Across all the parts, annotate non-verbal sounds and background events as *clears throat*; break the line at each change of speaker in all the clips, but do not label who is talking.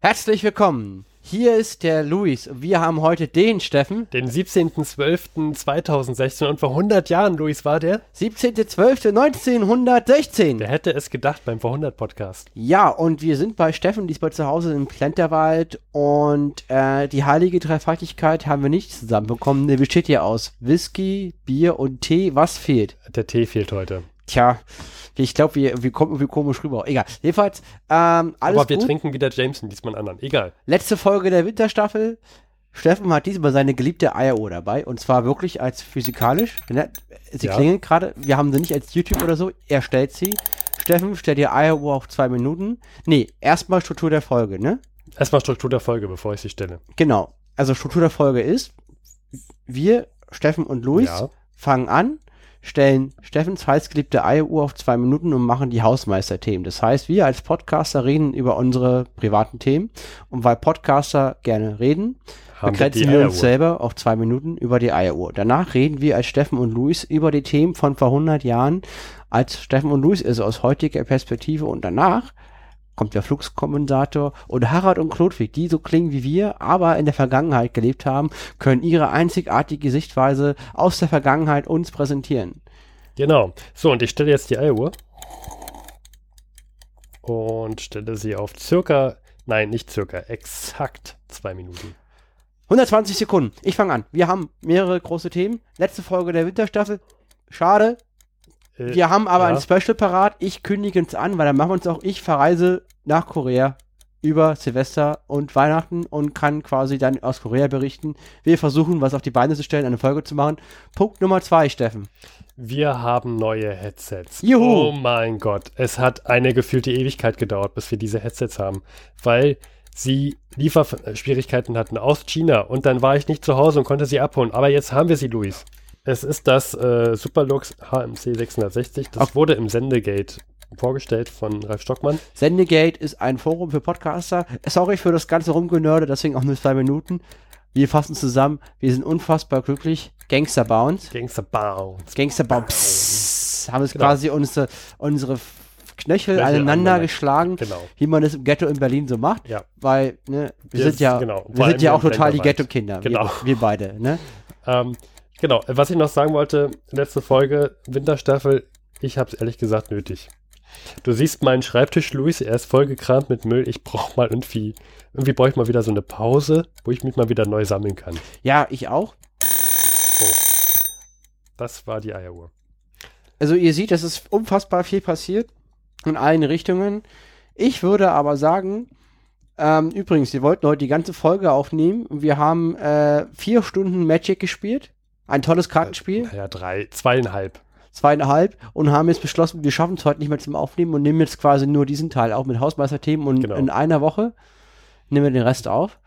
Herzlich willkommen. Hier ist der Luis. Wir haben heute den Steffen.
Den 17.12.2016 und vor 100 Jahren, Luis, war der?
17.12.1916.
Wer hätte es gedacht beim Vor 100 Podcast?
Ja, und wir sind bei Steffen diesmal zu Hause im Plenterwald und äh, die heilige Dreifaltigkeit haben wir nicht zusammenbekommen. Die besteht ja aus Whisky, Bier und Tee. Was fehlt?
Der Tee fehlt heute.
Tja, ich glaube, wir, wir kommen irgendwie komisch rüber. Egal. Jedenfalls, ähm, alles
Aber wir
gut.
trinken wieder Jameson, diesmal einen anderen. Egal.
Letzte Folge der Winterstaffel. Steffen hat diesmal seine geliebte Eieruhr dabei und zwar wirklich als physikalisch. Ne? Sie
Ja.
klingelt gerade. Wir haben sie nicht als YouTube oder so. Er stellt sie. Steffen, stell dir Eieruhr auf zwei Minuten. Nee, erstmal Struktur der Folge, ne?
Erstmal Struktur der Folge, bevor ich sie stelle.
Genau. Also Struktur der Folge ist, wir, Steffen und Luis,
Ja.
fangen an, stellen Steffens heißgeliebte Eieruhr auf zwei Minuten und machen die Hausmeisterthemen. Das heißt, wir als Podcaster reden über unsere privaten Themen und weil Podcaster gerne reden,
Haben
begrenzen wir uns selber auf zwei Minuten über die Eieruhr. Danach reden wir als Steffen und Luis über die Themen von vor 100 Jahren, als Steffen und Luis ist aus heutiger Perspektive und danach kommt der Fluxkompensator und Harald und Klodwig, die so klingen wie wir, aber in der Vergangenheit gelebt haben, können ihre einzigartige Sichtweise aus der Vergangenheit uns präsentieren.
Genau. So, und ich stelle jetzt die Eieruhr. Und stelle sie auf circa, nein, nicht circa, exakt zwei Minuten.
120 Sekunden. Ich fange an. Wir haben mehrere große Themen. Letzte Folge der Winterstaffel. Schade.
Äh,
Wir haben aber
ja.
ein Special parat. Ich kündige es an, weil dann machen wir uns auch. Ich verreise nach Korea über Silvester und Weihnachten und kann quasi dann aus Korea berichten. Wir versuchen, was auf die Beine zu stellen, eine Folge zu machen. Punkt Nummer zwei, Steffen.
Wir haben neue Headsets.
Juhu.
Oh mein Gott. Es hat eine gefühlte Ewigkeit gedauert, bis wir diese Headsets haben, weil sie Lieferschwierigkeiten hatten aus China und dann war ich nicht zu Hause und konnte sie abholen. Aber jetzt haben wir sie, Luis. Es ist das äh, Superlux HMC 660. Das
Auf-
wurde im Sendegate vorgestellt von Ralf Stockmann.
Sendegate ist ein Forum für Podcaster. Sorry für das ganze Rumgenörde, deswegen auch nur zwei Minuten. Wir fassen zusammen. Wir sind unfassbar glücklich. Gangster Bounce.
Gangster Bounce.
Gangster Bounce. Haben es
Genau.
quasi unsere, unsere Knöchel
Knöchel
aneinander geschlagen,
Genau.
wie man es im Ghetto in Berlin so macht.
Ja.
Weil, ne, wir
Wir
sind ja,
genau.
wir sind ja
hier
auch total die. Ghetto-Kinder.
Genau.
Wir, wir beide, ne?
Ähm, genau, was ich noch sagen wollte, letzte Folge, Winterstaffel, ich habe es ehrlich gesagt nötig. Du siehst meinen Schreibtisch, Luis, er ist vollgekramt mit Müll. Ich brauche mal irgendwie, irgendwie brauche ich mal wieder so eine Pause, wo ich mich mal wieder neu sammeln kann.
Ja, ich auch.
Das war die Eieruhr.
Also ihr seht, es ist unfassbar viel passiert in allen Richtungen. Ich würde aber sagen, ähm, übrigens, wir wollten heute die ganze Folge aufnehmen. Wir haben äh, vier Stunden Magic gespielt. Ein tolles Kartenspiel,
Naja, drei, zweieinhalb.
zweieinhalb, und haben jetzt beschlossen, wir schaffen es heute nicht mehr zum Aufnehmen und nehmen jetzt quasi nur diesen Teil auch mit Hausmeisterthemen und
Genau.
in einer Woche nehmen wir den Rest auf.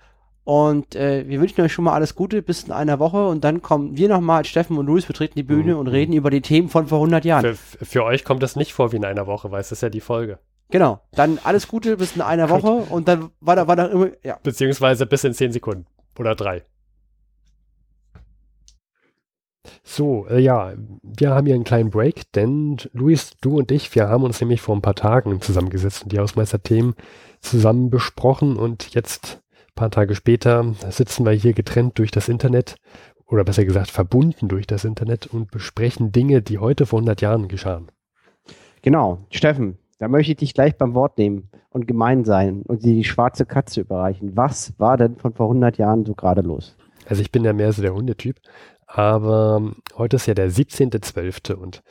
Und äh, wir wünschen euch schon mal alles Gute bis in einer Woche und dann kommen wir nochmal als Steffen und Luis, betreten die Bühne
Mhm.
und reden über die Themen von vor 100 Jahren.
Für, für euch kommt das nicht vor wie in einer Woche, weil es ist ja die Folge.
Genau. Dann alles Gute bis in einer. Woche und dann war da, war da immer, ja.
Beziehungsweise bis in zehn Sekunden. Oder drei. So, äh, ja, wir haben hier einen kleinen Break, denn Luis, du und ich, wir haben uns nämlich vor ein paar Tagen zusammengesetzt und die Hausmeisterthemen zusammen besprochen und jetzt, ein paar Tage später, sitzen wir hier getrennt durch das Internet oder besser gesagt verbunden durch das Internet und besprechen Dinge, die heute vor 100 Jahren geschahen.
Genau. Steffen, da möchte ich dich gleich beim Wort nehmen und gemein sein und dir die schwarze Katze überreichen. Was war denn von vor 100 Jahren so gerade los?
Also ich bin ja mehr so der Hundetyp, aber heute ist ja der 17.12. und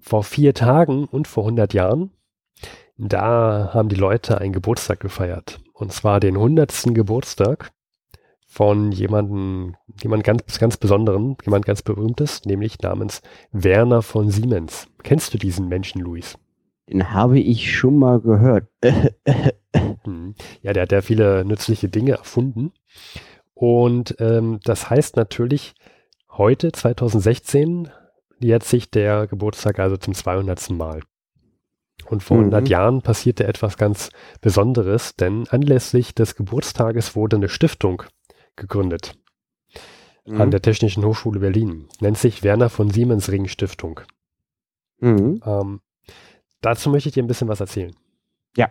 vor vier Tagen und vor 100 Jahren, da haben die Leute einen Geburtstag gefeiert. Und zwar den 100. Geburtstag von jemandem, jemand ganz, ganz Besonderen, jemand ganz Berühmtes, nämlich namens Werner von Siemens. Kennst du diesen Menschen, Luis?
Den habe ich schon mal gehört. *laughs*
Hm. Ja, der hat ja viele nützliche Dinge erfunden. Und ähm, das heißt natürlich, heute, 2016, jährt sich der Geburtstag also zum 200. Mal. Und vor
Mhm.
100 Jahren passierte etwas ganz Besonderes, denn anlässlich des Geburtstages wurde eine Stiftung gegründet
Mhm.
an der Technischen Hochschule Berlin. Nennt sich Werner von Siemens Ring Stiftung.
Mhm.
Ähm, dazu möchte ich dir ein bisschen was erzählen.
Ja.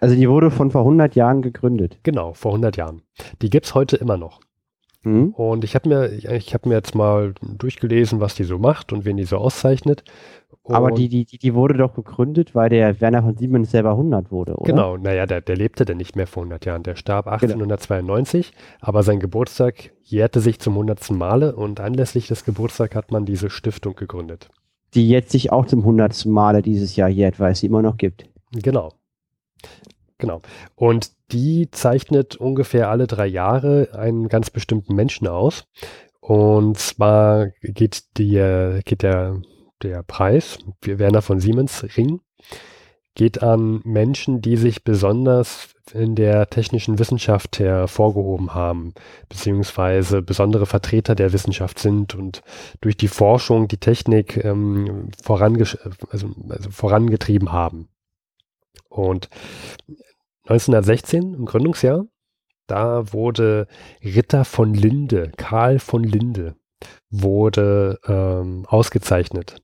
Also die wurde von vor 100 Jahren gegründet.
Genau, vor 100 Jahren. Die gibt es heute immer noch. Mhm. Und ich habe mir, ich habe mir jetzt mal durchgelesen, was die so macht und wen die so auszeichnet.
Und Aber die, die, die wurde doch gegründet, weil der Werner von Siemens selber 100 wurde, oder?
Genau, naja, der, der lebte denn nicht mehr vor 100 Jahren. Der starb 1892, genau. aber sein Geburtstag jährte sich zum 100. Male und anlässlich des Geburtstags hat man diese Stiftung gegründet.
Die jetzt sich auch zum 100. Male dieses Jahr jährt, weil es sie immer noch gibt.
Genau. Genau. Und die zeichnet ungefähr alle drei Jahre einen ganz bestimmten Menschen aus. Und zwar geht, die, geht der, der Preis, Werner von Siemens Ring, geht an Menschen, die sich besonders in der technischen Wissenschaft hervorgehoben haben, beziehungsweise besondere Vertreter der Wissenschaft sind und durch die Forschung die Technik ähm, vorange also, also vorangetrieben haben. Und 1916, im Gründungsjahr, da wurde Ritter von Linde, Karl von Linde, wurde ähm, ausgezeichnet.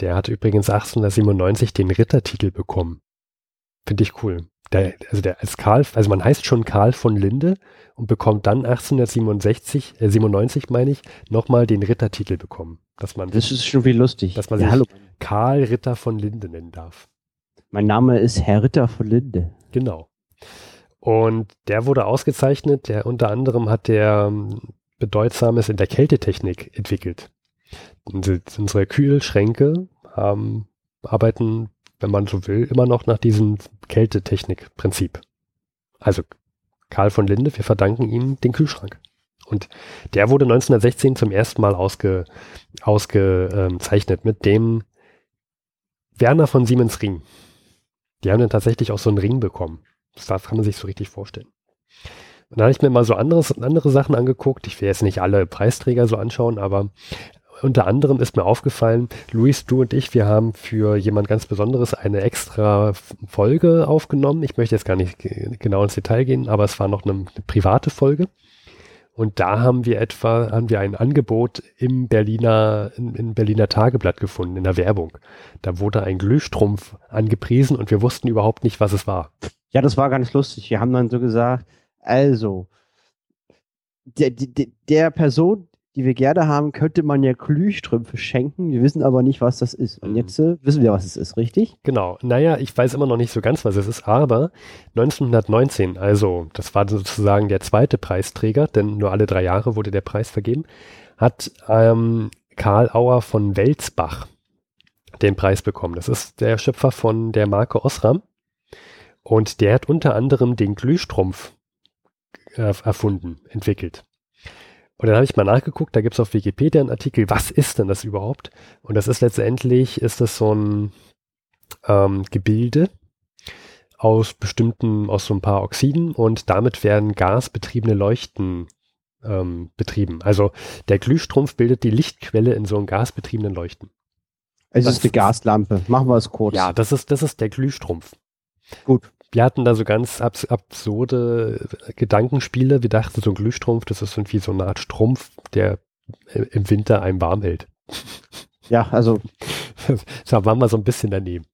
Der hat übrigens 1897 den Rittertitel bekommen. Finde ich cool. Der, also der als Karl, also man heißt schon Karl von Linde und bekommt dann 1867, äh, 97 meine ich, nochmal den Rittertitel bekommen. Dass man,
das ist schon wie lustig.
Dass man ja, sich hallo. Karl Ritter von Linde nennen darf.
Mein Name ist Herr Ritter von Linde.
Genau. Und der wurde ausgezeichnet. Der unter anderem hat der ähm, Bedeutsames in der Kältetechnik entwickelt. Unsere Kühlschränke haben, arbeiten, wenn man so will, immer noch nach diesem Kältetechnik-Prinzip. Also Karl von Linde, wir verdanken ihm den Kühlschrank. Und der wurde 1916 zum ersten Mal ausge, ausgezeichnet mit dem Werner von Siemens Ring. Die haben dann tatsächlich auch so einen Ring bekommen. Das kann man sich so richtig vorstellen. Und da habe ich mir mal so anderes, andere Sachen angeguckt. Ich will jetzt nicht alle Preisträger so anschauen, aber unter anderem ist mir aufgefallen, Luis, du und ich, wir haben für jemand ganz Besonderes eine extra Folge aufgenommen. Ich möchte jetzt gar nicht genau ins Detail gehen, aber es war noch eine, eine private Folge. Und da haben wir etwa, haben wir ein Angebot im Berliner, im, im Berliner Tageblatt gefunden, in der Werbung. Da wurde ein Glühstrumpf angepriesen und wir wussten überhaupt nicht, was es war.
Ja, das war ganz lustig. Wir haben dann so gesagt, also, der, der, der Person, die wir gerne haben, könnte man ja Glühstrümpfe schenken. Wir wissen aber nicht, was das ist. Und mhm. jetzt äh, wissen wir, was es ist, richtig?
Genau. Naja, ich weiß immer noch nicht so ganz, was es ist, aber 1919, also das war sozusagen der zweite Preisträger, denn nur alle drei Jahre wurde der Preis vergeben, hat ähm, Karl Auer von Welsbach den Preis bekommen. Das ist der Schöpfer von der Marke Osram. Und der hat unter anderem den Glühstrumpf äh, erfunden, entwickelt. Und dann habe ich mal nachgeguckt, da gibt es auf Wikipedia einen Artikel, was ist denn das überhaupt? Und das ist letztendlich, ist das so ein ähm, Gebilde aus bestimmten, aus so ein paar Oxiden und damit werden gasbetriebene Leuchten ähm, betrieben. Also der Glühstrumpf bildet die Lichtquelle in so einem gasbetriebenen Leuchten.
Es das ist eine Gaslampe. Machen wir es kurz.
Ja, das ist, das ist der Glühstrumpf.
Gut
wir hatten da so ganz abs absurde Gedankenspiele. Wir dachten, so ein Glühstrumpf, das ist irgendwie so eine Art Strumpf, der im Winter einem warm hält. *laughs*
Ja, also. *laughs*
da waren wir so ein bisschen daneben.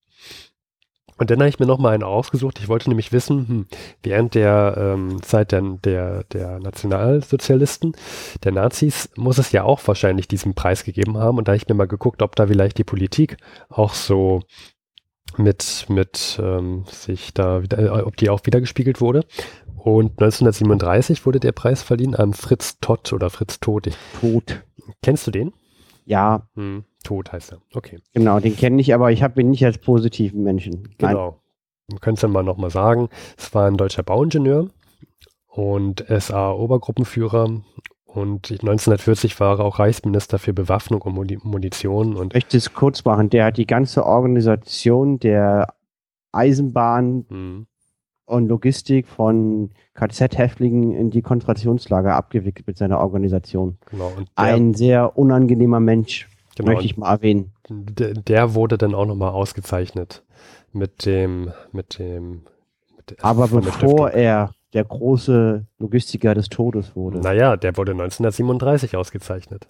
Und dann habe ich mir noch mal einen ausgesucht. Ich wollte nämlich wissen, hm, während der ähm, Zeit der, der, der Nationalsozialisten, der Nazis, muss es ja auch wahrscheinlich diesen Preis gegeben haben. Und da habe ich mir mal geguckt, ob da vielleicht die Politik auch so mit, mit ähm, sich da wieder, äh, ob die auch wiedergespiegelt wurde. Und 1937 wurde der Preis verliehen an Fritz Todd oder Fritz Tod.
Tod.
Kennst du den?
Ja.
Hm, Tod heißt er. Okay.
Genau, den kenne ich, aber ich habe ihn nicht als positiven Menschen.
Genau. Du könntest dann mal nochmal sagen, es war ein deutscher Bauingenieur und SA-Obergruppenführer und 1940 war er auch Reichsminister für Bewaffnung und Munition. Und
ich möchte es kurz machen. Der hat die ganze Organisation der Eisenbahn mhm. und Logistik von KZ-Häftlingen in die Konzentrationslager abgewickelt mit seiner Organisation. Genau. Ein sehr unangenehmer Mensch, genau, möchte ich mal erwähnen.
Der, der wurde dann auch nochmal ausgezeichnet mit dem, mit dem.
Mit Aber bevor er der große Logistiker des Todes wurde.
Naja, der wurde 1937 ausgezeichnet.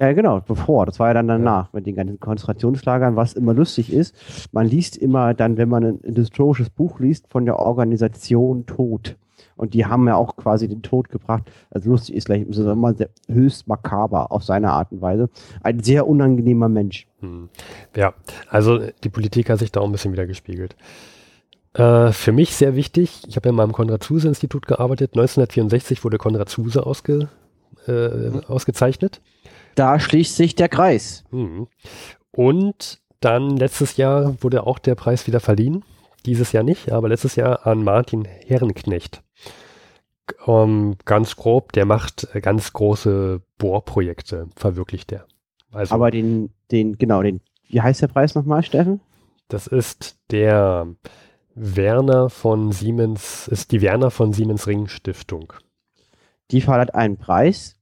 Ja, genau, bevor. Das war ja dann danach mit den ganzen Konzentrationslagern, was immer lustig ist. Man liest immer dann, wenn man ein historisches Buch liest, von der Organisation Tod. Und die haben ja auch quasi den Tod gebracht. Also lustig ist gleich immer sehr, höchst makaber auf seine Art und Weise. Ein sehr unangenehmer Mensch.
Hm. Ja, also die Politik hat sich da auch ein bisschen wieder gespiegelt. Äh, für mich sehr wichtig, ich habe ja mal im Konrad-Zuse-Institut gearbeitet. 1964 wurde Konrad Zuse ausge, äh, mhm. ausgezeichnet.
Da schließt sich der Kreis.
Mhm. Und dann letztes Jahr wurde auch der Preis wieder verliehen. Dieses Jahr nicht, aber letztes Jahr an Martin Herrenknecht. Um, ähm, ganz grob, der macht ganz große Bohrprojekte, verwirklicht der.
Also, aber den, den, genau, den, wie heißt der Preis nochmal, Steffen?
Das ist der Werner von Siemens, ist die Werner von Siemens Ring Stiftung.
Die verleiht einen Preis,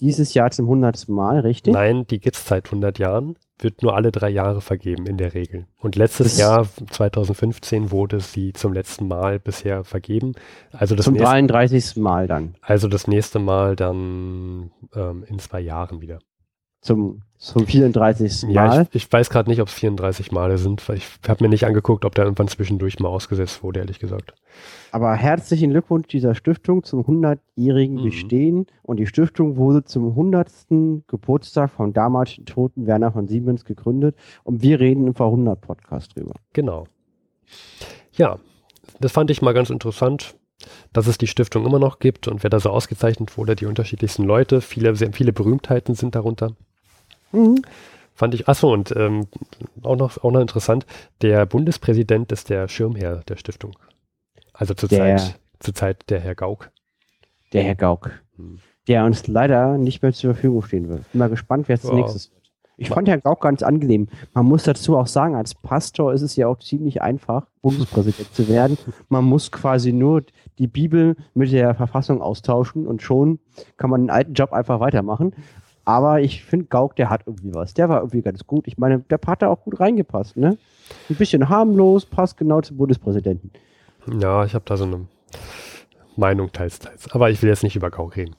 dieses Jahr zum hundertsten Mal, richtig?
Nein, die gibt es seit 100 Jahren, wird nur alle drei Jahre vergeben in der Regel. Und letztes das Jahr, 2015, wurde sie zum letzten Mal bisher vergeben. Also das
zum nächste, 33. Mal dann.
Also das nächste Mal dann ähm, in zwei Jahren wieder
zum, zum 34. Mal.
Ja, ich, ich weiß gerade nicht, ob es 34 Male sind, weil ich habe mir nicht angeguckt, ob da irgendwann zwischendurch mal ausgesetzt wurde, ehrlich gesagt.
Aber herzlichen Glückwunsch dieser Stiftung zum 100-jährigen mhm. Bestehen. Und die Stiftung wurde zum 100. Geburtstag vom damaligen toten Werner von Siemens gegründet. Und wir reden im Vor-100-Podcast drüber.
Genau. Ja, das fand ich mal ganz interessant dass es die Stiftung immer noch gibt und wer da so ausgezeichnet wurde, die unterschiedlichsten Leute, viele, sehr viele Berühmtheiten sind darunter. Mhm. Fand ich, achso, und ähm, auch, noch, auch noch interessant, der Bundespräsident ist der Schirmherr der Stiftung. Also zurzeit zur Zeit der Herr Gauck.
Der Herr Gauck. Hm. Der uns leider nicht mehr zur Verfügung stehen wird. Bin mal gespannt, wer es als oh. nächstes wird. Ich fand Herrn Gauck ganz angenehm. Man muss dazu auch sagen, als Pastor ist es ja auch ziemlich einfach, Bundespräsident zu werden. Man muss quasi nur die Bibel mit der Verfassung austauschen und schon kann man den alten Job einfach weitermachen. Aber ich finde, Gauck, der hat irgendwie was. Der war irgendwie ganz gut. Ich meine, der hat da auch gut reingepasst, ne? Ein bisschen harmlos, passt genau zum Bundespräsidenten.
Ja, ich habe da so eine Meinung teils, teils. Aber ich will jetzt nicht über Gauck reden.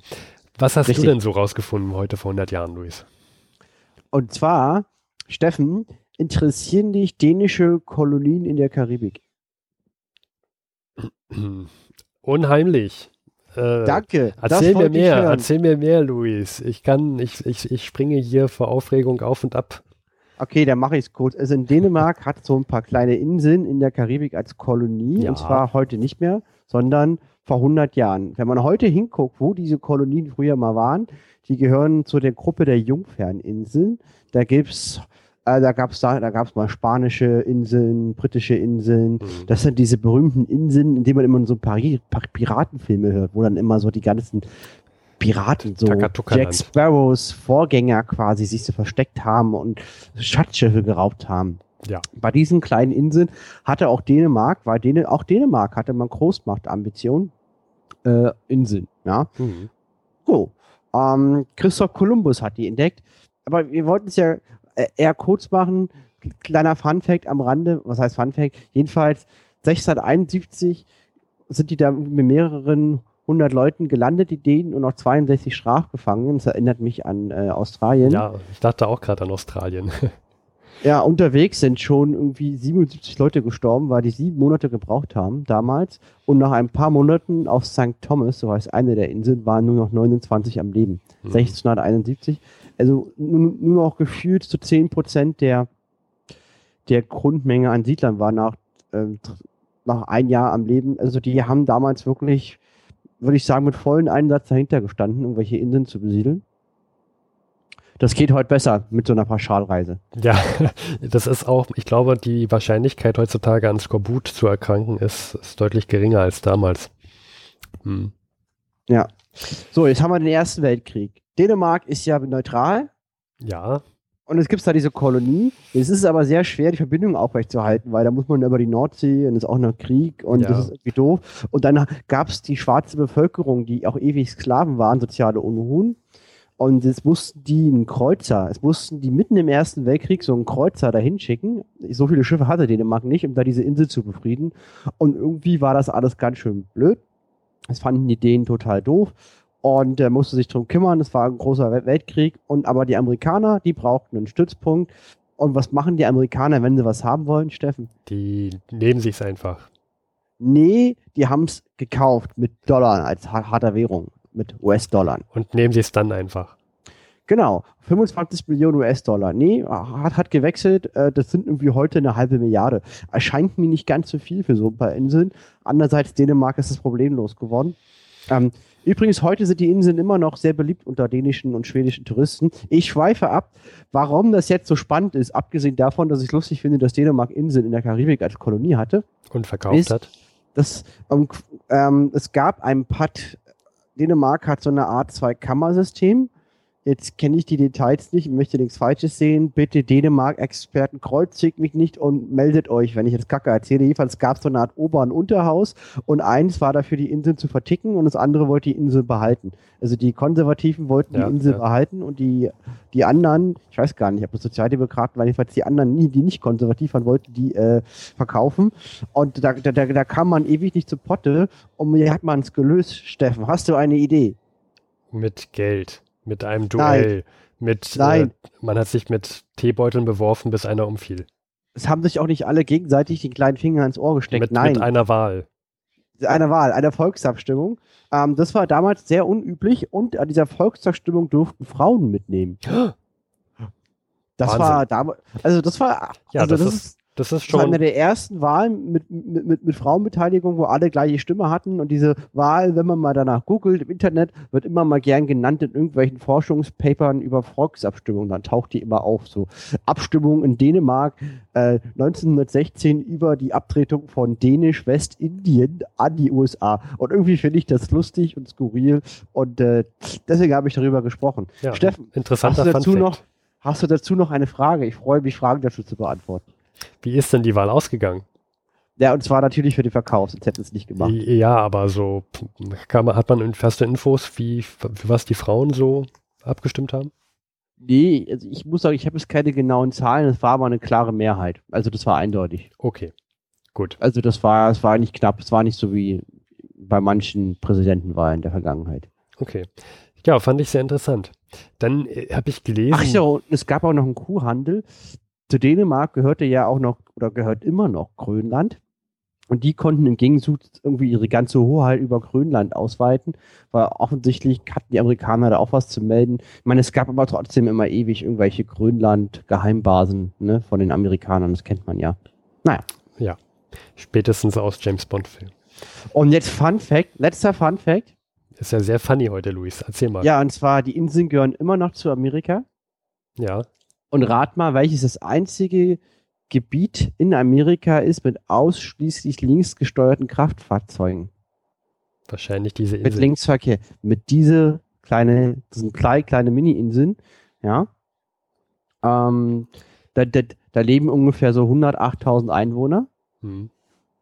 Was hast Richtig. du denn so rausgefunden heute vor 100 Jahren, Luis?
Und zwar, Steffen, interessieren dich dänische Kolonien in der Karibik? *clears throat*
Unheimlich.
Äh, Danke.
Erzähl mir mehr, erzähl mir mehr, Luis. Ich kann, ich, ich, ich springe hier vor Aufregung auf und ab.
Okay, dann mache ich es kurz. Also in Dänemark hat so ein paar kleine Inseln in der Karibik als Kolonie ja. und zwar heute nicht mehr, sondern vor 100 Jahren. Wenn man heute hinguckt, wo diese Kolonien früher mal waren, die gehören zu der Gruppe der Jungferninseln. Da gibt's äh, da gab's da, da gab's mal spanische Inseln, britische Inseln. Mhm. Das sind diese berühmten Inseln, in denen man immer so ein paar Piratenfilme hört, wo dann immer so die ganzen Piraten, so Jack Sparrows Vorgänger quasi sich so versteckt haben und Schatzschiffe geraubt haben. Ja. Bei diesen kleinen Inseln hatte auch Dänemark, weil Dän auch Dänemark hatte man Großmachtambitionen, äh, Inseln, ja. Mhm. So. Ähm, Christoph Kolumbus hat die entdeckt. Aber wir wollten es ja eher kurz machen. Kleiner Funfact am Rande. Was heißt Funfact? Jedenfalls 1671 sind die da mit mehreren hundert Leuten gelandet, die Dänen, und noch 62 Strafgefangenen. Das erinnert mich an äh, Australien.
Ja, ich dachte auch gerade an Australien. *laughs*
Ja, unterwegs sind schon irgendwie 77 Leute gestorben, weil die sieben Monate gebraucht haben damals. Und nach ein paar Monaten auf St. Thomas, so heißt eine der Inseln, waren nur noch 29 am Leben. Mhm. 1671. Also nur, nur noch gefühlt zu 10 Prozent der, der Grundmenge an Siedlern war nach, äh, nach ein Jahr am Leben. Also die haben damals wirklich, würde ich sagen, mit vollen Einsatz dahinter gestanden, irgendwelche Inseln zu besiedeln das geht heute besser mit so einer Pauschalreise.
Ja, *laughs* das ist auch, ich glaube, die Wahrscheinlichkeit heutzutage an Skorbut zu erkranken ist, ist deutlich geringer als damals.
Hm. Ja. So, jetzt haben wir den Ersten Weltkrieg. Dänemark ist ja neutral.
Ja.
Und es gibt da diese Kolonie. Es ist aber sehr schwer, die Verbindung aufrechtzuerhalten, weil da muss man über die Nordsee und es ist auch noch Krieg und ja. das ist irgendwie doof. Und dann gab es die schwarze Bevölkerung, die auch ewig Sklaven waren, soziale Unruhen. Und es mussten die einen Kreuzer, es mussten die mitten im Ersten Weltkrieg so einen Kreuzer dahin schicken. So viele Schiffe hatte Dänemark nicht, um da diese Insel zu befrieden. Und irgendwie war das alles ganz schön blöd. Das fanden die Dänen total doof. Und äh, musste sich drum kümmern. Es war ein großer Weltkrieg und aber die Amerikaner, die brauchten einen Stützpunkt. Und was machen die Amerikaner, wenn sie was haben wollen, Steffen?
Die nehmen sich's einfach.
Nee, die haben es gekauft mit Dollar als harter Währung, mit US-Dollar.
Und nehmen sie es dann einfach.
Genau, 25 Millionen US-Dollar. Nee, hat, hat gewechselt. Äh, das sind irgendwie heute eine halbe Milliarde. Erscheint mir nicht ganz so viel für so ein paar Inseln. Andererseits, Dänemark ist das problemlos geworden. Ähm, übrigens, heute sind die Inseln immer noch sehr beliebt unter dänischen und schwedischen Touristen. Ich schweife ab. Warum das jetzt so spannend ist, abgesehen davon, dass ich lustig finde, dass Dänemark Inseln in der Karibik als Kolonie hatte.
Und verkauft
ist,
hat.
Das, ähm, ähm, es gab ein Pad. Dänemark hat so eine Art Zwei-Kammer-System Jetzt kenne ich die Details nicht, möchte nichts Falsches sehen. Bitte Dänemark-Experten, kreuzigt mich nicht und meldet euch, wenn ich jetzt Kacke erzähle. Jedenfalls gab es so eine Art Ober- und Unterhaus und eins war dafür, die Inseln zu verticken und das andere wollte die Insel behalten. Also die Konservativen wollten ja, die Insel ja. behalten und die, die anderen, ich weiß gar nicht, ob das Sozialdemokraten waren, jedenfalls die anderen, die nicht konservativ waren, wollten die äh, verkaufen. Und da, da, da kam man ewig nicht zu Potte und mir hat man es gelöst. Steffen, hast du eine Idee?
Mit Geld mit einem Duell, Nein. mit
Nein.
Äh, man hat sich mit Teebeuteln beworfen, bis einer umfiel.
Es haben sich auch nicht alle gegenseitig den kleinen Finger ins Ohr gesteckt.
Mit,
Nein.
mit einer Wahl.
Einer Wahl, einer Volksabstimmung. Ähm, das war damals sehr unüblich und an dieser Volksabstimmung durften Frauen mitnehmen. *gasps* Das Wahnsinn. war damals, also das war,
ja,
also
das, das ist, das ist schon.
Das war eine der ersten Wahlen mit, mit, mit, mit Frauenbeteiligung, wo alle gleiche Stimme hatten. Und diese Wahl, wenn man mal danach googelt im Internet, wird immer mal gern genannt in irgendwelchen Forschungspapern über Volksabstimmungen. Dann taucht die immer auf. So Abstimmung in Dänemark äh, 1916 über die Abtretung von Dänisch-Westindien an die USA. Und irgendwie finde ich das lustig und skurril. Und äh, deswegen habe ich darüber gesprochen.
Ja,
Steffen,
interessanter
hast du dazu
Funfact.
noch Hast du dazu noch eine Frage? Ich freue mich, Fragen dazu zu beantworten.
Wie ist denn die Wahl ausgegangen?
Ja, und zwar natürlich für den Verkauf, sonst hätten es nicht gemacht.
Ja, aber so man, hat man feste Infos, wie für was die Frauen so abgestimmt haben?
Nee, also ich muss sagen, ich habe jetzt keine genauen Zahlen, es war aber eine klare Mehrheit. Also das war eindeutig.
Okay, gut.
Also das war, es war nicht knapp, es war nicht so wie bei manchen Präsidentenwahlen der Vergangenheit.
Okay. Ja, fand ich sehr interessant. Dann äh, habe ich gelesen.
Ach so, es gab auch noch einen Kuhhandel zu Dänemark gehörte ja auch noch oder gehört immer noch Grönland. Und die konnten im Gegenzug irgendwie ihre ganze Hoheit über Grönland ausweiten, weil offensichtlich hatten die Amerikaner da auch was zu melden. Ich meine, es gab aber trotzdem immer ewig irgendwelche Grönland-Geheimbasen ne, von den Amerikanern, das kennt man ja. Naja.
Ja, spätestens aus James Bond-Film.
Und jetzt Fun Fact, letzter Fun Fact.
Ist ja sehr funny heute, Luis. Erzähl mal.
Ja, und zwar, die Inseln gehören immer noch zu Amerika.
Ja.
Und rat mal, welches das einzige Gebiet in Amerika ist mit ausschließlich linksgesteuerten Kraftfahrzeugen.
Wahrscheinlich diese Insel.
Mit Linksverkehr. Mit diese kleine, das sind kleine, kleine Mini-Inseln, ja. Ähm, da, da, da, leben ungefähr so 108.000 Einwohner.
Hm.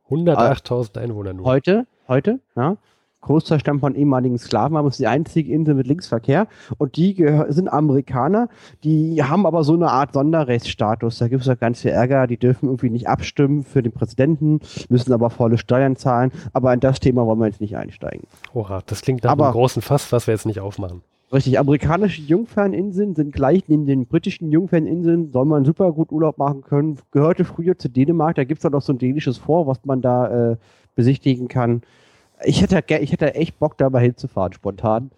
108.000 Einwohner nur.
Heute, heute, ja. Großteil stammt von ehemaligen Sklaven, aber es ist die einzige Insel mit Linksverkehr. Und die sind Amerikaner, die haben aber so eine Art Sonderrechtsstatus. Da gibt es ja ganz viel Ärger, die dürfen irgendwie nicht abstimmen für den Präsidenten, müssen aber volle Steuern zahlen. Aber in das Thema wollen wir jetzt nicht einsteigen.
Oha, das klingt nach aber, einem großen Fass, was wir jetzt nicht aufmachen.
Richtig, amerikanische Jungferninseln sind gleich neben den britischen Jungferninseln, soll man super gut Urlaub machen können. Gehörte früher zu Dänemark, da gibt es auch noch so ein dänisches Vor, was man da äh, besichtigen kann ich hätte, ich hätte echt Bock, dabei hinzufahren, spontan.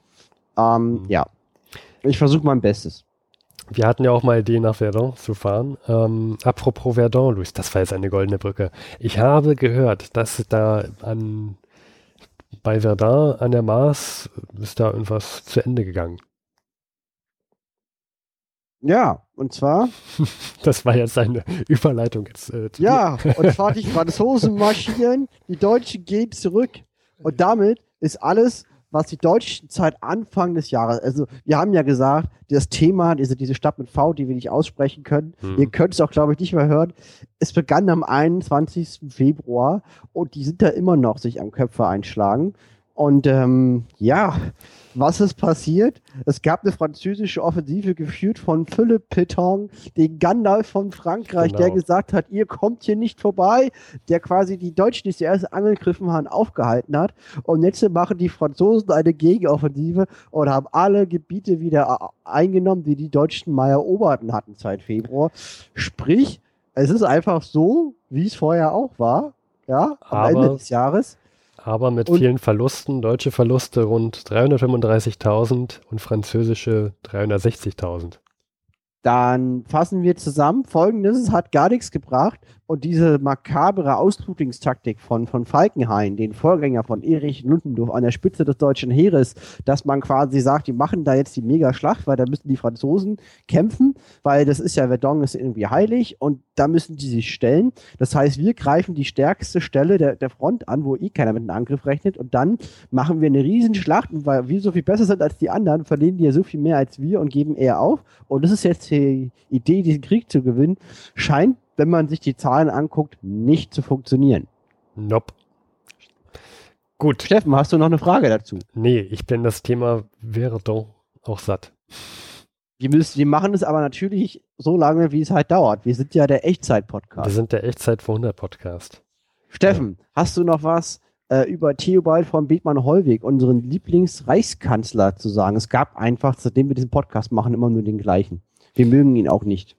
Ähm, mhm. Ja. Ich versuche mein Bestes.
Wir hatten ja auch mal Idee, nach Verdun zu fahren. Ähm, apropos Verdun, Luis, das war jetzt eine goldene Brücke. Ich habe gehört, dass da an, bei Verdun an der Mars ist da irgendwas zu Ende gegangen.
Ja, und zwar. *laughs*
Das war jetzt eine Überleitung jetzt. Äh,
ja, und zwar *laughs* die Franzosen marschieren, die Deutschen gehen zurück. Und damit ist alles, was die Deutschen seit Anfang des Jahres, also wir haben ja gesagt, das Thema, diese, diese Stadt mit V, die wir nicht aussprechen können, mhm. ihr könnt es auch, glaube ich, nicht mehr hören, es begann am 21. Februar und die sind da immer noch sich am Köpfe einschlagen. Und ähm, ja, was ist passiert? Es gab eine französische Offensive geführt von Philippe Pétain, den Gandalf von Frankreich, genau. der gesagt hat, ihr kommt hier nicht vorbei, der quasi die Deutschen, die zuerst angegriffen haben, aufgehalten hat. Und jetzt machen die Franzosen eine Gegenoffensive und haben alle Gebiete wieder eingenommen, die die Deutschen mal eroberten hatten seit Februar. Sprich, es ist einfach so, wie es vorher auch war, ja, am
Aber
Ende des Jahres
aber mit und vielen Verlusten. Deutsche Verluste rund 335.000 und französische 360.000.
Dann fassen wir zusammen. Folgendes, es hat gar nichts gebracht. Und diese makabere Ausblutingstaktik von, von Falkenhayn, den Vorgänger von Erich Ludendorff an der Spitze des deutschen Heeres, dass man quasi sagt, die machen da jetzt die Mega-Schlacht, weil da müssen die Franzosen kämpfen, weil das ist ja, Verdun ist irgendwie heilig und da müssen die sich stellen. Das heißt, wir greifen die stärkste Stelle der, der Front an, wo eh keiner mit einem Angriff rechnet und dann machen wir eine Riesenschlacht und weil wir so viel besser sind als die anderen, verlieren die ja so viel mehr als wir und geben eher auf. Und das ist jetzt die Idee, diesen Krieg zu gewinnen, scheint wenn man sich die Zahlen anguckt, nicht zu funktionieren.
Nope. Gut.
Steffen, hast du noch eine Frage dazu?
Nee, ich bin das Thema Verdun auch satt.
Wir, müssen, wir machen es aber natürlich so lange, wie es halt dauert. Wir sind ja der Echtzeit-Podcast.
Wir sind der Echtzeit 100 Podcast.
Steffen, ja. hast du noch was äh, über Theobald von Bethmann-Hollweg, unseren Lieblingsreichskanzler, zu sagen? Es gab einfach, seitdem wir diesen Podcast machen, immer nur den gleichen. Wir mögen ihn auch nicht.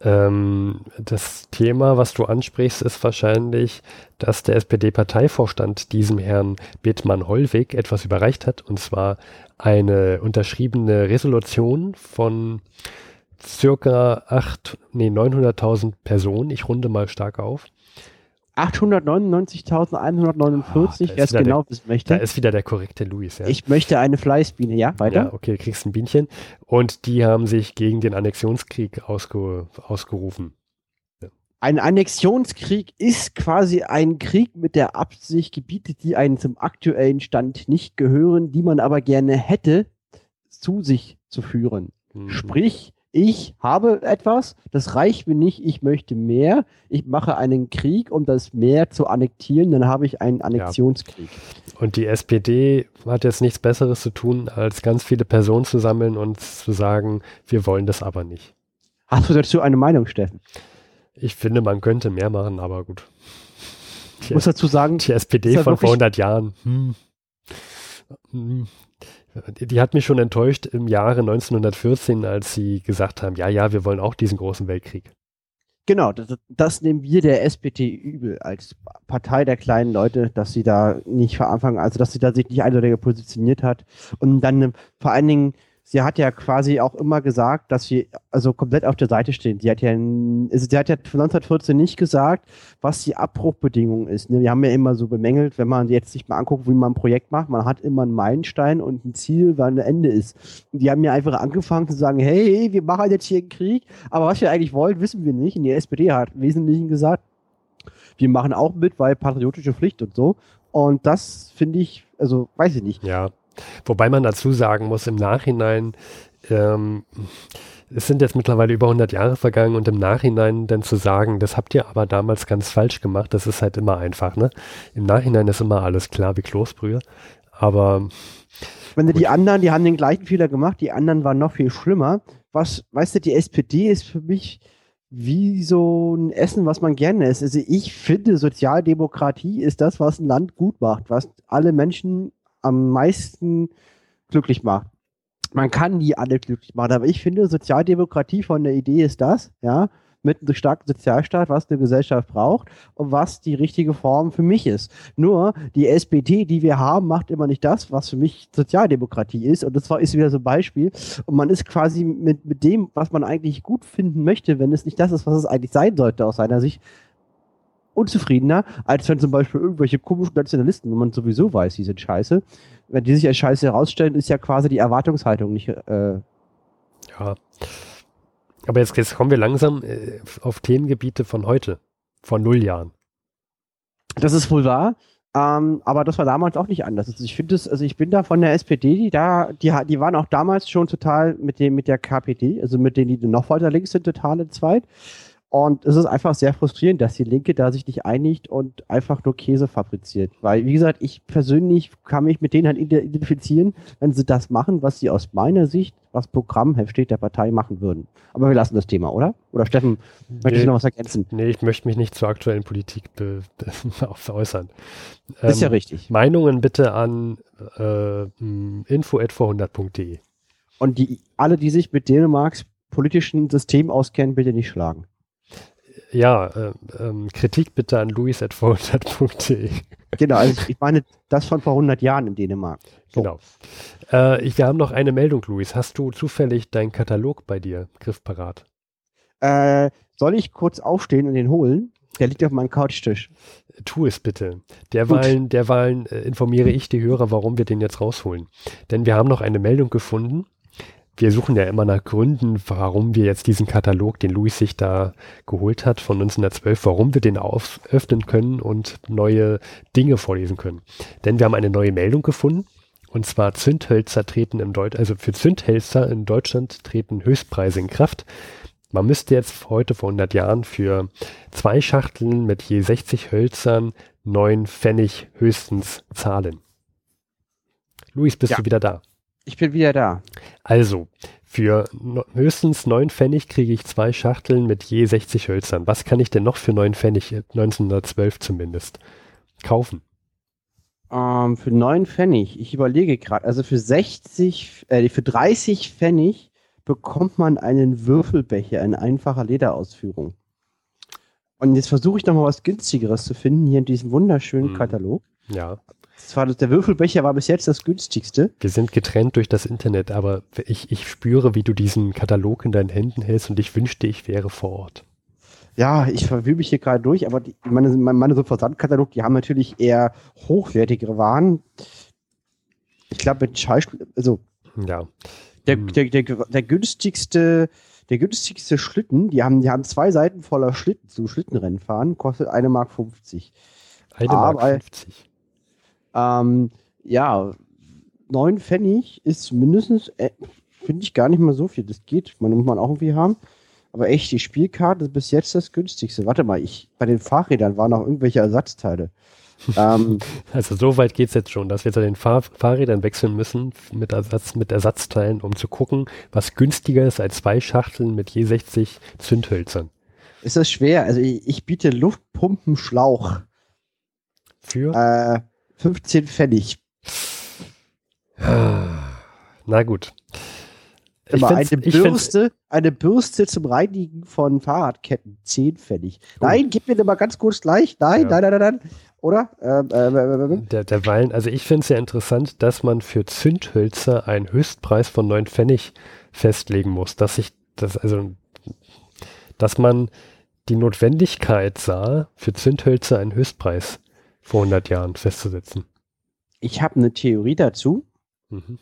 Ähm, das Thema, was du ansprichst, ist wahrscheinlich, dass der SPD-Parteivorstand diesem Herrn Bethmann-Hollweg etwas überreicht hat, und zwar eine unterschriebene Resolution von circa 8, nee, 900.000 Personen. Ich runde mal stark auf.
899.149, oh, wer es genau wissen möchte.
Da ist wieder der korrekte Luis.
Ja. Ich möchte eine Fleißbiene, ja, weiter. Ja,
okay, du kriegst ein Bienchen. Und die haben sich gegen den Annexionskrieg ausge, ausgerufen.
Ja. Ein Annexionskrieg ist quasi ein Krieg mit der Absicht, Gebiete, die einen zum aktuellen Stand nicht gehören, die man aber gerne hätte, zu sich zu führen. Mhm. Sprich, ich habe etwas, das reicht mir nicht, ich möchte mehr, ich mache einen Krieg, um das Meer zu annektieren, dann habe ich einen Annexionskrieg. Ja.
Und die SPD hat jetzt nichts Besseres zu tun, als ganz viele Personen zu sammeln und zu sagen, wir wollen das aber nicht.
Hast du dazu eine Meinung, Steffen?
Ich finde, man könnte mehr machen, aber gut.
Ich muss dazu sagen,
die SPD von vor 100 Jahren. Hm. Hm. Die hat mich schon enttäuscht im Jahre 1914, als sie gesagt haben, ja, ja, wir wollen auch diesen großen Weltkrieg.
Genau, das, das nehmen wir der SPD übel als Partei der kleinen Leute, dass sie da nicht von Anfang, also dass sie da sich nicht eindeutig positioniert hat und dann vor allen Dingen sie hat ja quasi auch immer gesagt, dass sie also komplett auf der Seite stehen. Sie hat ja, also sie hat ja 1914 nicht gesagt, was die Abbruchbedingung ist. Ne? Wir haben ja immer so bemängelt, wenn man jetzt sich mal anguckt, wie man ein Projekt macht, man hat immer einen Meilenstein und ein Ziel, wann ein Ende ist. Und die haben ja einfach angefangen zu sagen, hey, wir machen jetzt hier einen Krieg, aber was wir eigentlich wollen, wissen wir nicht. Und die SPD hat im Wesentlichen gesagt, wir machen auch mit, weil patriotische Pflicht und so. Und das finde ich, also weiß ich nicht.
Ja, Wobei man dazu sagen muss, im Nachhinein, ähm, es sind jetzt mittlerweile über 100 Jahre vergangen und im Nachhinein dann zu sagen, das habt ihr aber damals ganz falsch gemacht, das ist halt immer einfach, ne? Im Nachhinein ist immer alles klar wie Kloßbrühe, aber
wenn du die anderen, die haben den gleichen Fehler gemacht, die anderen waren noch viel schlimmer. Was, weißt du, die SPD ist für mich wie so ein Essen, was man gerne isst. Also ich finde, Sozialdemokratie ist das, was ein Land gut macht, was alle Menschen am meisten glücklich macht. Man kann nie alle glücklich machen, aber ich finde, Sozialdemokratie von der Idee ist das, ja, mit einem starken Sozialstaat, was eine Gesellschaft braucht und was die richtige Form für mich ist. Nur die SPD, die wir haben, macht immer nicht das, was für mich Sozialdemokratie ist. Und das war, ist wieder so ein Beispiel. Und man ist quasi mit, mit dem, was man eigentlich gut finden möchte, wenn es nicht das ist, was es eigentlich sein sollte aus seiner Sicht, unzufriedener, als wenn zum Beispiel irgendwelche komischen Nationalisten, wo man sowieso weiß, die sind scheiße, wenn die sich als scheiße herausstellen, ist ja quasi die Erwartungshaltung nicht. Äh
ja. Aber jetzt, jetzt kommen wir langsam äh, auf Themengebiete von heute, von null Jahren.
Das ist wohl wahr. Ähm, aber das war damals auch nicht anders. Also ich finde es, also ich bin da von der SPD, die da, die, die waren auch damals schon total mit dem, mit der KPD, also mit denen, die noch weiter links sind, total in zweit. Und es ist einfach sehr frustrierend, dass die Linke da sich nicht einigt und einfach nur Käse fabriziert. Weil, wie gesagt, ich persönlich kann mich mit denen halt identifizieren, wenn sie das machen, was sie aus meiner Sicht, was Programm steht der Partei machen würden. Aber wir lassen das Thema, oder? Oder Steffen, nee, möchtest du noch was ergänzen?
Nee, ich möchte mich nicht zur aktuellen Politik *laughs* äußern.
Ähm, ist ja ähm, richtig.
Meinungen bitte an äh, info.vorhundert.de.
Und die, alle, die sich mit Dänemarks politischen System auskennen, bitte nicht schlagen
ja, äh, ähm, Kritik bitte an luis.vorhundert.de.
Genau, also ich meine das von vor 100 Jahren in Dänemark.
So. Genau. Äh, ich, wir haben noch eine Meldung, Luis. Hast du zufällig deinen Katalog bei dir griffparat?
Äh, soll ich kurz aufstehen und den holen? Der liegt auf meinem Couchtisch.
Tu es bitte. Derweilen, derweilen äh, informiere ich die Hörer, warum wir den jetzt rausholen. Denn wir haben noch eine Meldung gefunden wir suchen ja immer nach Gründen, warum wir jetzt diesen Katalog, den Louis sich da geholt hat von 1912, warum wir den auf, öffnen können und neue Dinge vorlesen können. Denn wir haben eine neue Meldung gefunden. Und zwar Zündhölzer treten im Deutsch, also für Zündhölzer in Deutschland treten Höchstpreise in Kraft. Man müsste jetzt heute vor 100 Jahren für zwei Schachteln mit je 60 Hölzern neun Pfennig höchstens zahlen. Luis, bist ja. du wieder da?
Ich bin wieder da.
Also, für höchstens 9 Pfennig kriege ich zwei Schachteln mit je 60 Hölzern. Was kann ich denn noch für 9 Pfennig, 1912 zumindest, kaufen?
Ähm, für 9 Pfennig, ich überlege gerade, also für 60, äh, für 30 Pfennig bekommt man einen Würfelbecher in einfacher Lederausführung. Und jetzt versuche ich nochmal was günstigeres zu finden hier in diesem wunderschönen hm. Katalog.
Ja.
Zwar der Würfelbecher war bis jetzt das günstigste.
Wir sind getrennt durch das Internet, aber ich, ich spüre, wie du diesen Katalog in deinen Händen hältst und ich wünschte, ich wäre vor Ort.
Ja, ich verwühle mich hier gerade durch, aber die, meine, meine so Versandkatalog, die haben natürlich eher hochwertigere Waren. Ich glaube, mit Schallschlitten, also
ja.
Der, hm. der, der, der, günstigste, der günstigste Schlitten, die haben, die haben zwei Seiten voller Schlitten zum Schlittenrennen fahren, kostet 1,50 Mark.
1,50 Mark 50.
Ähm, ja, 9 Pfennig ist mindestens, äh, finde ich gar nicht mal so viel. Das geht, man muss man auch irgendwie haben. Aber echt, die Spielkarte ist bis jetzt das günstigste. Warte mal, ich, bei den Fahrrädern waren noch irgendwelche Ersatzteile.
ähm, *laughs* also so weit geht es jetzt schon, dass wir zu den Fahr Fahrrädern wechseln müssen mit, Ersatz, mit Ersatzteilen, um zu gucken, was günstiger ist als zwei Schachteln mit je 60 Zündhölzern.
Ist das schwer? Also ich, ich biete Luftpumpenschlauch.
Für?
Äh, 15 Pfennig.
Na gut.
Ich eine Bürste, eine Bürste zum Reinigen von Fahrradketten, 10 Pfennig. Oh. Nein, gib mir mal ganz kurz gleich. Nein, ja. nein, nein, nein, nein. Oder? Ähm, ähm, ähm,
ähm. Der, derweilen, also ich finde es ja interessant, dass man für Zündhölzer einen Höchstpreis von 9 Pfennig festlegen muss. Dass ich, das, also, dass man die Notwendigkeit sah, für Zündhölzer einen Höchstpreis vor 100 Jahren festzusetzen?
Ich habe eine Theorie dazu. Mhm.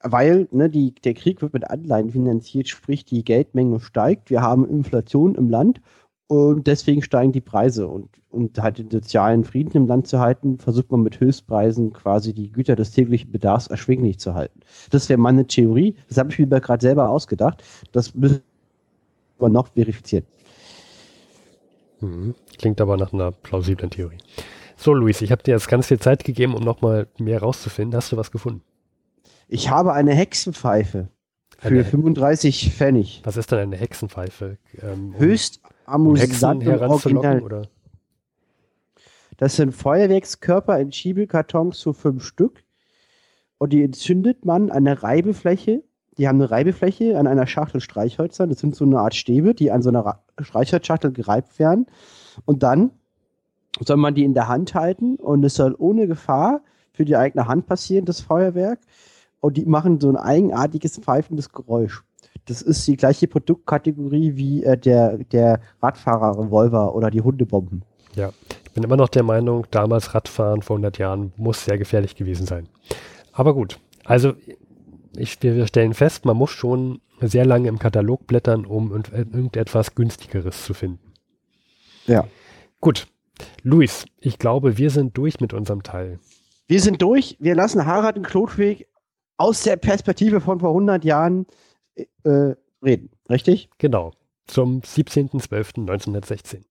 Weil ne, die, der Krieg wird mit Anleihen finanziert, sprich die Geldmenge steigt. Wir haben Inflation im Land und deswegen steigen die Preise. Und um halt den sozialen Frieden im Land zu halten, versucht man mit Höchstpreisen quasi die Güter des täglichen Bedarfs erschwinglich zu halten. Das wäre meine Theorie. Das habe ich mir gerade selber ausgedacht. Das müssen wir noch verifizieren.
Mhm. Klingt aber nach einer plausiblen Theorie. So, Luis, ich habe dir jetzt ganz viel Zeit gegeben, um nochmal mehr rauszufinden. Hast du was gefunden?
Ich habe eine Hexenpfeife für eine, 35 Pfennig.
Was ist denn eine Hexenpfeife?
Ähm, um Höchst amüsant
und original. Oder?
Das sind Feuerwerkskörper in Schiebelkartons zu fünf Stück. Und die entzündet man an der Reibefläche. Die haben eine Reibefläche an einer Schachtel Streichhölzer. Das sind so eine Art Stäbe, die an so einer Streichholzschachtel gereibt werden. Und dann soll man die in der Hand halten und es soll ohne Gefahr für die eigene Hand passieren, das Feuerwerk. Und die machen so ein eigenartiges pfeifendes Geräusch. Das ist die gleiche Produktkategorie wie äh, der, der Radfahrer-Revolver oder die Hundebomben.
Ja, ich bin immer noch der Meinung, damals Radfahren vor 100 Jahren muss sehr gefährlich gewesen sein. Aber gut, also ich, wir stellen fest, man muss schon sehr lange im Katalog blättern, um irgendetwas günstigeres zu finden.
Ja.
Gut, Luis, ich glaube, wir sind durch mit unserem Teil.
Wir sind durch. Wir lassen Harald und Klotweg aus der Perspektive von vor 100 Jahren äh, reden. Richtig?
Genau. zum 17.12.1916.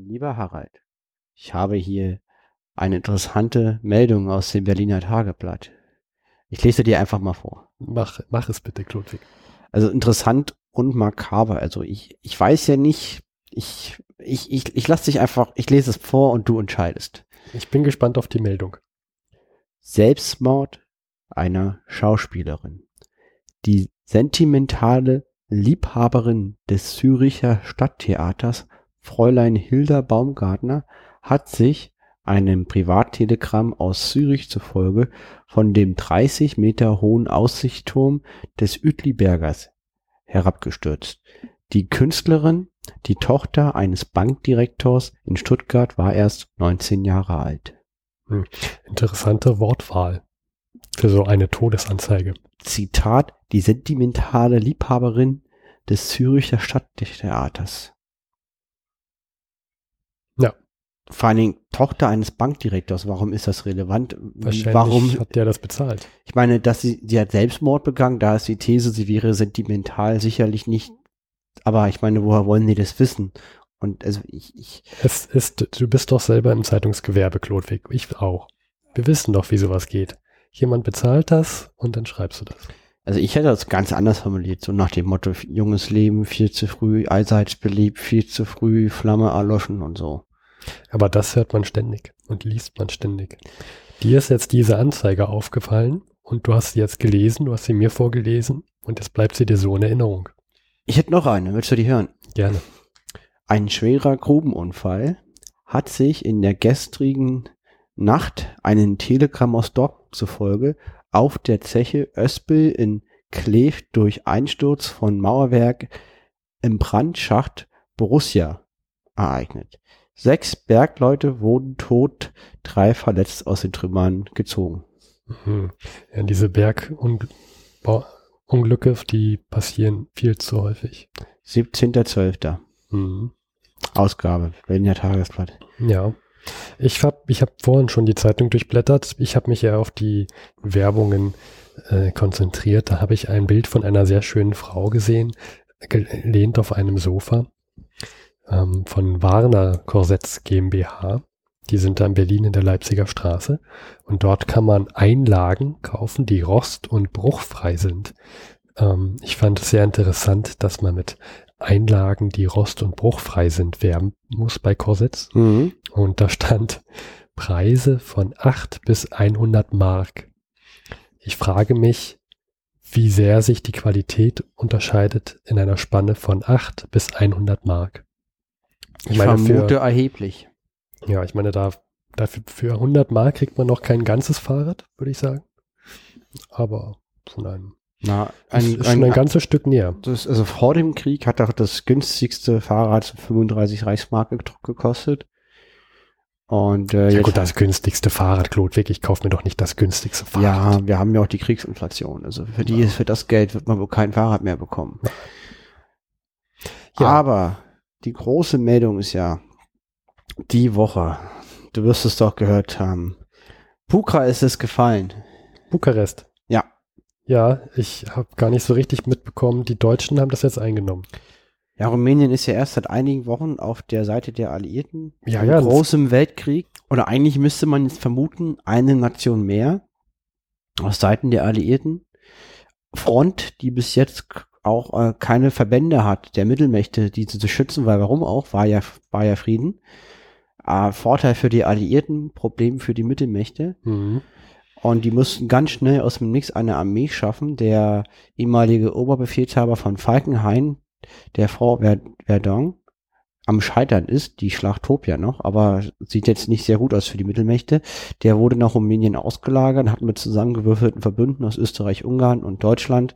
Mein lieber Harald, ich habe hier eine interessante Meldung aus dem Berliner Tageblatt. Ich lese dir einfach mal vor.
Mach, mach es bitte, Klodwig.
Also interessant und makaber. Also ich, ich weiß ja nicht, ich, ich, ich, ich lasse dich einfach, ich lese es vor und du entscheidest.
Ich bin gespannt auf die Meldung.
Selbstmord einer Schauspielerin. Die sentimentale Liebhaberin des Züricher Stadttheaters Fräulein Hilda Baumgartner hat sich einem Privattelegramm aus Zürich zufolge von dem 30 Meter hohen Aussichtsturm des Uetlibergers herabgestürzt. Die Künstlerin, die Tochter eines Bankdirektors in Stuttgart, war erst 19 Jahre alt.
Hm. Interessante Wortwahl für so eine Todesanzeige.
Zitat, die sentimentale Liebhaberin des Züricher Stadttheaters.
Ja.
Vor allen Dingen Tochter eines Bankdirektors. Warum ist das relevant?
Wahrscheinlich
Warum?
hat der das bezahlt.
Ich meine, dass sie, sie hat Selbstmord begangen, da ist die These, sie wäre sentimental sicherlich nicht. Aber ich meine, woher wollen die das wissen? Und also ich, ich
Es ist, du bist doch selber im Zeitungsgewerbe, Klodwig. Ich auch. Wir wissen doch, wie sowas geht. Jemand bezahlt das und dann schreibst du das.
also ich hätte das ganz anders formuliert, so nach dem Motto, junges Leben, viel zu früh, allseits beliebt, viel zu früh, Flamme erloschen und so.
Aber das hört man ständig und liest man ständig. Dir ist jetzt diese Anzeige aufgefallen und du hast sie jetzt gelesen, du hast sie mir vorgelesen und jetzt bleibt sie dir so in Erinnerung.
Ich hätte noch eine, willst du die hören?
Gerne.
Ein schwerer Grubenunfall hat sich in der gestrigen Nacht einen Telegramm aus Dortmund zufolge auf der Zeche Öspel in Kleef durch Einsturz von Mauerwerk im Brandschacht Borussia ereignet. Sechs Bergleute wurden tot, drei verletzt aus den Trümmern gezogen.
Mhm. Ja, diese Bergunglücke, die passieren viel zu häufig.
17.12.
Mhm.
Ausgabe, Berliner Tagesblatt.
Ja. Ich habe ich hab vorhin schon die Zeitung durchblättert. Ich habe mich ja auf die Werbungen äh, konzentriert. Da habe ich ein Bild von einer sehr schönen Frau gesehen, gelehnt auf einem Sofa ähm, von Warner Korsetz GmbH. Die sind da in Berlin in der Leipziger Straße. Und dort kann man Einlagen kaufen, die rost- und bruchfrei sind. Ähm, ich fand es sehr interessant, dass man mit Einlagen, die rost- und bruchfrei sind, werben muss bei Korsetz.
Mhm.
Und da stand Preise von 8 bis 100 Mark. Ich frage mich, wie sehr sich die Qualität unterscheidet in einer Spanne von 8 bis 100 Mark.
Ich
meine,
vermute
für-
erheblich.
Ja, ich meine, da, dafür, für 100 Mark kriegt man noch kein ganzes Fahrrad, würde ich sagen. Aber von einem,
Na,
ein,
ein,
ist schon ein ganzes Stück näher.
das, also vor dem Krieg hat auch das günstigste Fahrrad 35 Reichsmark ge- gekostet. Und äh,
Ja gut, das günstigste Fahrrad, Klodwig, ich kaufe mir doch nicht das günstigste Fahrrad.
ja, wir haben ja auch die Kriegsinflation. Also für die, für das Geld wird man wohl kein Fahrrad mehr bekommen.
Ja.
Aber die große Meldung ist ja die Woche. Du wirst es doch gehört haben. Puka ist es gefallen.
Bukarest.
Ja.
Ja, ich habe gar nicht so richtig mitbekommen, die Deutschen haben das jetzt eingenommen.
Ja, Rumänien ist ja erst seit einigen Wochen auf der Seite der Alliierten.
Ja,
Im
ja,
großem Weltkrieg. Oder eigentlich müsste man jetzt vermuten, eine Nation mehr aus Seiten der Alliierten. Front, die bis jetzt auch äh, keine Verbände hat, der Mittelmächte, diese zu schützen, weil warum auch, war ja, war ja Frieden. Äh, Vorteil für die Alliierten, Problem für die Mittelmächte.
Mhm.
Und die mussten ganz schnell aus dem Nix eine Armee schaffen. Der ehemalige Oberbefehlshaber von Falkenhayn, der Frau Ver- Verdun, am Scheitern ist. Die Schlacht tobt ja noch, aber sieht jetzt nicht sehr gut aus für die Mittelmächte. Der wurde nach Rumänien ausgelagert, hat mit zusammengewürfelten Verbünden aus Österreich, Ungarn und Deutschland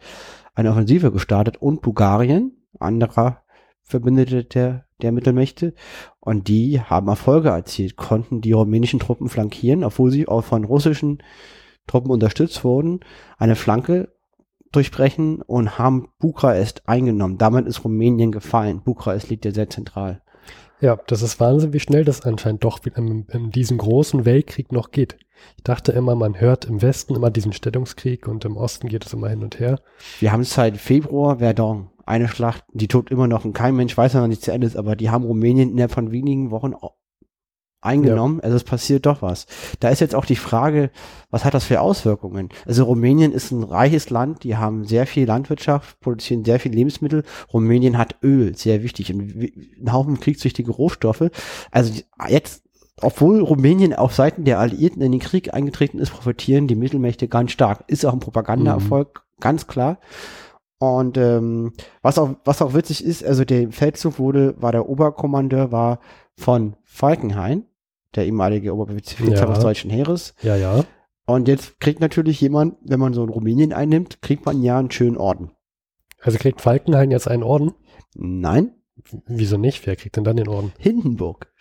eine Offensive gestartet und Bulgarien, anderer Verbündete der, der Mittelmächte. Und die haben Erfolge erzielt, konnten die rumänischen Truppen flankieren, obwohl sie auch von russischen Truppen unterstützt wurden. Eine Flanke durchbrechen und haben Bukarest eingenommen. Damit ist Rumänien gefallen. Bukarest liegt ja sehr zentral.
Ja, das ist Wahnsinn, wie schnell das anscheinend doch in, in diesem großen Weltkrieg noch geht. Ich dachte immer, man hört im Westen immer diesen Stellungskrieg und im Osten geht es immer hin und her.
Wir haben seit Februar Verdun. Eine Schlacht, die tut immer noch und kein Mensch weiß noch nicht zu Ende ist, aber die haben Rumänien innerhalb von wenigen Wochen eingenommen. Ja. Also es passiert doch was. Da ist jetzt auch die Frage, was hat das für Auswirkungen? Also Rumänien ist ein reiches Land, die haben sehr viel Landwirtschaft, produzieren sehr viel Lebensmittel. Rumänien hat Öl, sehr wichtig, und einen Haufen kriegssüchtige Rohstoffe. Also jetzt obwohl Rumänien auf Seiten der Alliierten in den Krieg eingetreten ist, profitieren die Mittelmächte ganz stark. Ist auch ein Propagandaerfolg, mhm. ganz klar. Und ähm, was auch was auch witzig ist, also der Feldzug wurde, war der Oberkommandeur war von Falkenhayn, der ehemalige Oberbefehlshaber ja. des deutschen Heeres.
Ja, ja.
Und jetzt kriegt natürlich jemand, wenn man so in Rumänien einnimmt, kriegt man ja einen schönen Orden.
Also kriegt Falkenhayn jetzt einen Orden?
Nein.
Wieso nicht? Wer kriegt denn dann den Orden?
Hindenburg.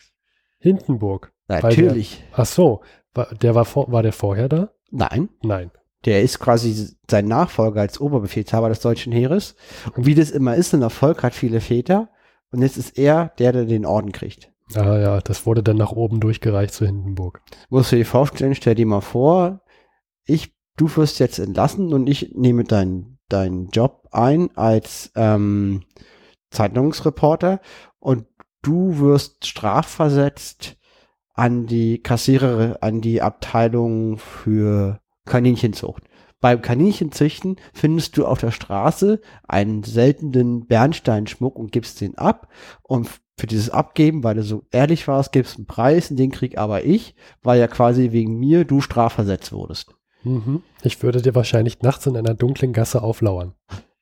Hindenburg.
Natürlich.
Der, ach so, war, der war, vor, war der vorher da?
Nein.
Nein.
Der ist quasi sein Nachfolger als Oberbefehlshaber des deutschen Heeres. Und wie das immer ist, ein Erfolg hat viele Väter. Und jetzt ist er der, der den Orden kriegt.
Ah ja, das wurde dann nach oben durchgereicht zu Hindenburg.
Musst du dir vorstellen, stell dir mal vor, ich, du wirst jetzt entlassen und ich nehme deinen deinen Job ein als ähm, Zeitungsreporter und du wirst strafversetzt an die Kassiererin, an die Abteilung für Kaninchenzucht. Beim Kaninchenzüchten findest du auf der Straße einen seltenen Bernsteinschmuck und gibst den ab. Und für dieses Abgeben, weil du so ehrlich warst, gibst einen Preis, den krieg aber ich, weil ja quasi wegen mir du strafversetzt wurdest.
Mhm. Ich würde dir wahrscheinlich nachts in einer dunklen Gasse auflauern.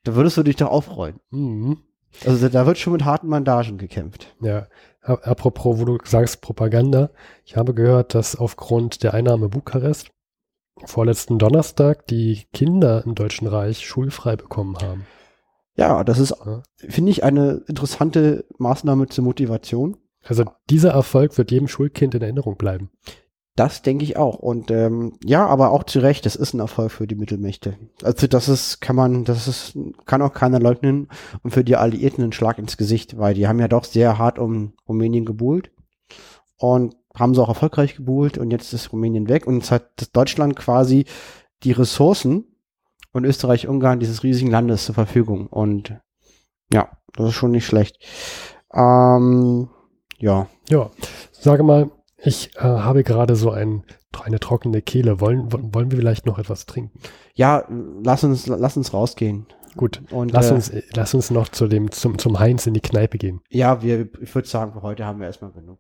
Da würdest du dich doch aufreuen. Mhm. Also da wird schon mit harten Mandagen gekämpft.
Ja. Apropos, wo du sagst Propaganda. Ich habe gehört, dass aufgrund der Einnahme Bukarest vorletzten Donnerstag die Kinder im Deutschen Reich schulfrei bekommen haben.
Ja, das ist, ja. finde ich, eine interessante Maßnahme zur Motivation.
Also dieser Erfolg wird jedem Schulkind in Erinnerung bleiben.
Das denke ich auch. Und ähm, ja, aber auch zu Recht, das ist ein Erfolg für die Mittelmächte. Also das ist, kann man, das ist, kann auch keiner leugnen und für die Alliierten ein Schlag ins Gesicht, weil die haben ja doch sehr hart um Rumänien gebuhlt und haben sie auch erfolgreich gebuhlt und jetzt ist Rumänien weg und jetzt hat Deutschland quasi die Ressourcen und Österreich-Ungarn dieses riesigen Landes zur Verfügung. Und ja, das ist schon nicht schlecht. Ähm, ja.
Ja, sage mal, ich äh, habe gerade so ein, eine trockene Kehle. Wollen, wollen wir vielleicht noch etwas trinken?
Ja, lass uns, lass uns rausgehen.
Gut, und lass, äh, uns, lass uns noch zu dem, zum, zum Heinz in die Kneipe gehen.
Ja, wir, ich würde sagen, für heute haben wir erstmal genug.